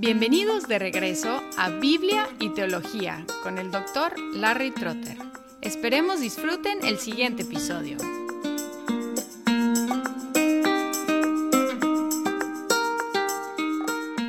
Bienvenidos de regreso a Biblia y Teología con el doctor Larry Trotter. Esperemos disfruten el siguiente episodio.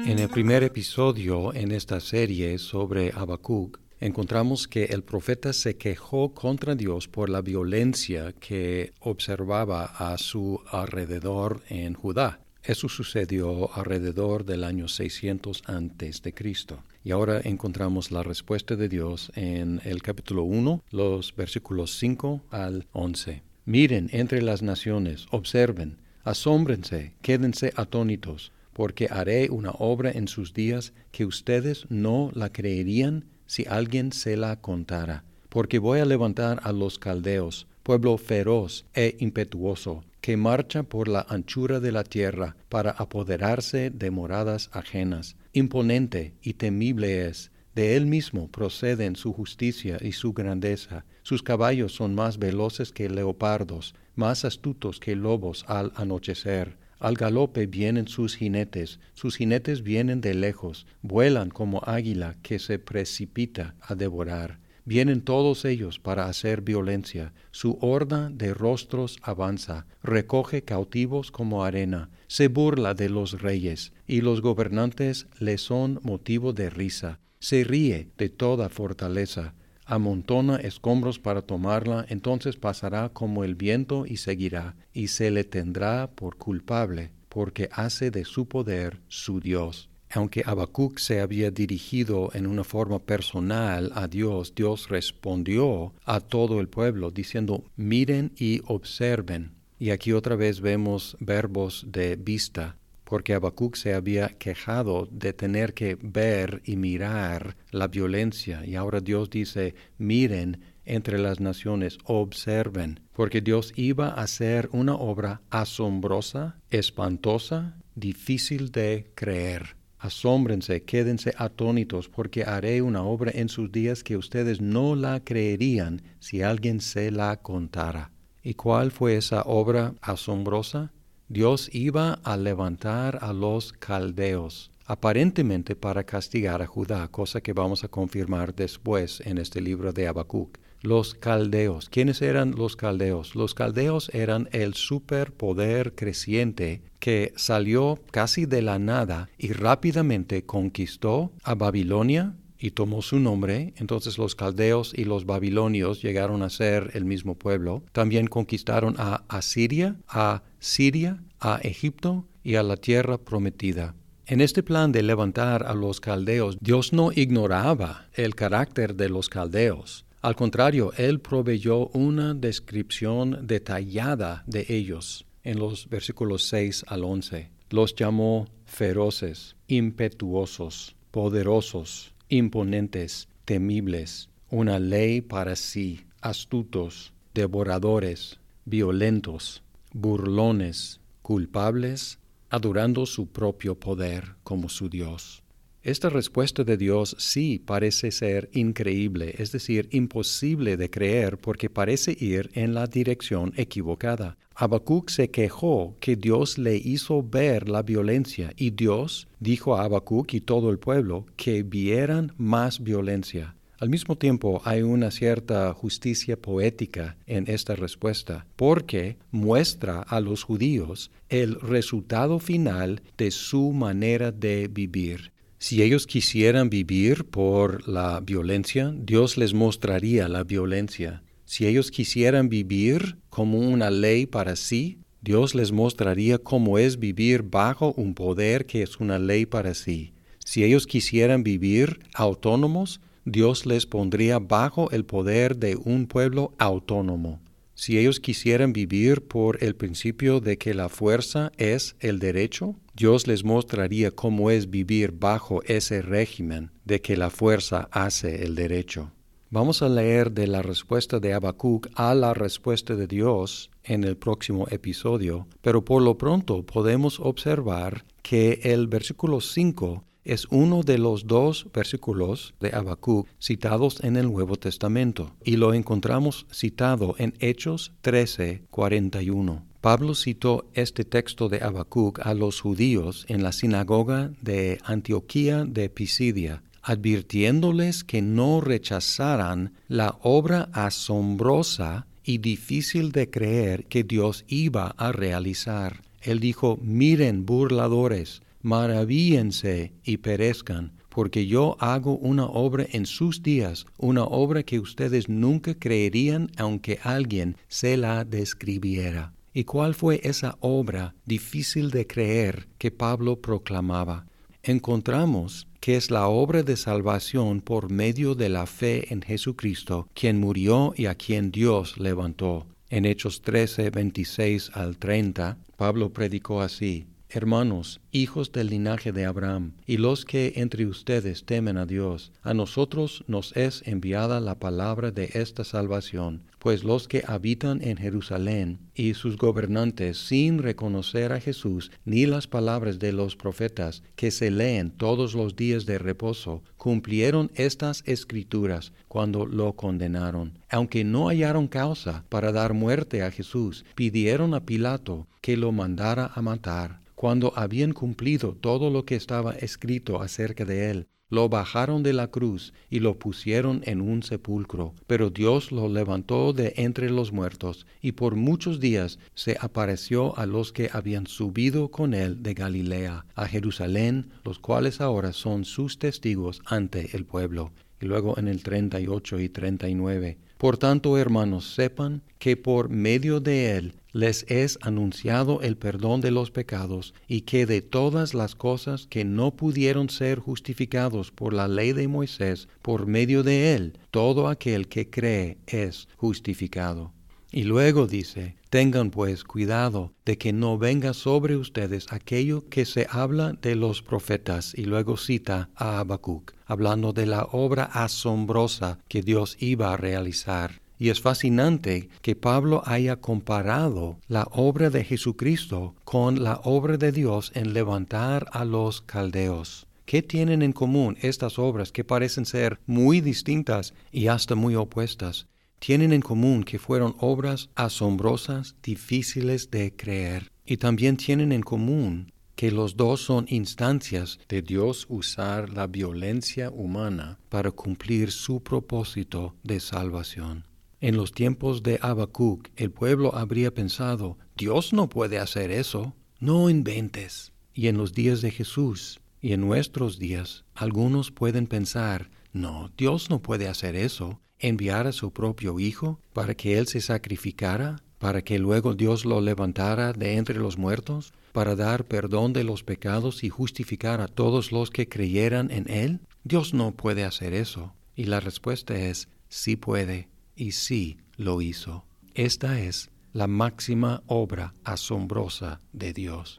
En el primer episodio en esta serie sobre Habacuc, encontramos que el profeta se quejó contra Dios por la violencia que observaba a su alrededor en Judá. Eso sucedió alrededor del año 600 antes de Cristo. Y ahora encontramos la respuesta de Dios en el capítulo 1, los versículos 5 al 11. Miren entre las naciones, observen, asómbrense, quédense atónitos, porque haré una obra en sus días que ustedes no la creerían si alguien se la contara. Porque voy a levantar a los caldeos, pueblo feroz e impetuoso, que marcha por la anchura de la tierra para apoderarse de moradas ajenas. Imponente y temible es, de él mismo proceden su justicia y su grandeza. Sus caballos son más veloces que leopardos, más astutos que lobos al anochecer. Al galope vienen sus jinetes, sus jinetes vienen de lejos, vuelan como águila que se precipita a devorar. Vienen todos ellos para hacer violencia. Su horda de rostros avanza, recoge cautivos como arena, se burla de los reyes, y los gobernantes le son motivo de risa. Se ríe de toda fortaleza, amontona escombros para tomarla, entonces pasará como el viento y seguirá, y se le tendrá por culpable, porque hace de su poder su Dios. Aunque Habacuc se había dirigido en una forma personal a Dios, Dios respondió a todo el pueblo diciendo, miren y observen. Y aquí otra vez vemos verbos de vista, porque Habacuc se había quejado de tener que ver y mirar la violencia. Y ahora Dios dice, miren entre las naciones, observen, porque Dios iba a hacer una obra asombrosa, espantosa, difícil de creer. Asómbrense, quédense atónitos, porque haré una obra en sus días que ustedes no la creerían si alguien se la contara. ¿Y cuál fue esa obra asombrosa? Dios iba a levantar a los caldeos, aparentemente para castigar a Judá, cosa que vamos a confirmar después en este libro de Habacuc los caldeos. ¿Quiénes eran los caldeos? Los caldeos eran el superpoder creciente que salió casi de la nada y rápidamente conquistó a Babilonia y tomó su nombre. Entonces los caldeos y los babilonios llegaron a ser el mismo pueblo. También conquistaron a Asiria, a Siria, a Egipto y a la tierra prometida. En este plan de levantar a los caldeos, Dios no ignoraba el carácter de los caldeos. Al contrario, Él proveyó una descripción detallada de ellos en los versículos 6 al 11. Los llamó feroces, impetuosos, poderosos, imponentes, temibles, una ley para sí, astutos, devoradores, violentos, burlones, culpables, adorando su propio poder como su Dios. Esta respuesta de Dios sí parece ser increíble, es decir, imposible de creer porque parece ir en la dirección equivocada. Habacuc se quejó que Dios le hizo ver la violencia y Dios dijo a Habacuc y todo el pueblo que vieran más violencia. Al mismo tiempo hay una cierta justicia poética en esta respuesta, porque muestra a los judíos el resultado final de su manera de vivir. Si ellos quisieran vivir por la violencia, Dios les mostraría la violencia. Si ellos quisieran vivir como una ley para sí, Dios les mostraría cómo es vivir bajo un poder que es una ley para sí. Si ellos quisieran vivir autónomos, Dios les pondría bajo el poder de un pueblo autónomo. Si ellos quisieran vivir por el principio de que la fuerza es el derecho, Dios les mostraría cómo es vivir bajo ese régimen de que la fuerza hace el derecho. Vamos a leer de la respuesta de Habacuc a la respuesta de Dios en el próximo episodio, pero por lo pronto podemos observar que el versículo 5 es uno de los dos versículos de Habacuc citados en el Nuevo Testamento y lo encontramos citado en Hechos 13, 41. Pablo citó este texto de Habacuc a los judíos en la sinagoga de Antioquía de Pisidia, advirtiéndoles que no rechazaran la obra asombrosa y difícil de creer que Dios iba a realizar. Él dijo, miren burladores, maravíense y perezcan, porque yo hago una obra en sus días, una obra que ustedes nunca creerían aunque alguien se la describiera. ¿Y cuál fue esa obra difícil de creer que Pablo proclamaba? Encontramos que es la obra de salvación por medio de la fe en Jesucristo, quien murió y a quien Dios levantó. En Hechos 13, 26 al 30, Pablo predicó así, Hermanos, hijos del linaje de Abraham, y los que entre ustedes temen a Dios, a nosotros nos es enviada la palabra de esta salvación, pues los que habitan en Jerusalén y sus gobernantes, sin reconocer a Jesús ni las palabras de los profetas que se leen todos los días de reposo, cumplieron estas escrituras cuando lo condenaron. Aunque no hallaron causa para dar muerte a Jesús, pidieron a Pilato que lo mandara a matar cuando habían cumplido todo lo que estaba escrito acerca de él, lo bajaron de la cruz y lo pusieron en un sepulcro. Pero Dios lo levantó de entre los muertos, y por muchos días se apareció a los que habían subido con él de Galilea a Jerusalén, los cuales ahora son sus testigos ante el pueblo. Y luego en el 38 y 39. Por tanto, hermanos, sepan que por medio de él les es anunciado el perdón de los pecados y que de todas las cosas que no pudieron ser justificados por la ley de Moisés, por medio de él, todo aquel que cree es justificado. Y luego dice, tengan pues cuidado de que no venga sobre ustedes aquello que se habla de los profetas, y luego cita a Habacuc, hablando de la obra asombrosa que Dios iba a realizar. Y es fascinante que Pablo haya comparado la obra de Jesucristo con la obra de Dios en levantar a los caldeos. ¿Qué tienen en común estas obras que parecen ser muy distintas y hasta muy opuestas? Tienen en común que fueron obras asombrosas, difíciles de creer, y también tienen en común que los dos son instancias de Dios usar la violencia humana para cumplir su propósito de salvación. En los tiempos de Habacuc, el pueblo habría pensado, Dios no puede hacer eso, no inventes. Y en los días de Jesús y en nuestros días, algunos pueden pensar, no, Dios no puede hacer eso, enviar a su propio Hijo para que Él se sacrificara, para que luego Dios lo levantara de entre los muertos, para dar perdón de los pecados y justificar a todos los que creyeran en Él. Dios no puede hacer eso. Y la respuesta es, sí puede y sí lo hizo. Esta es la máxima obra asombrosa de Dios.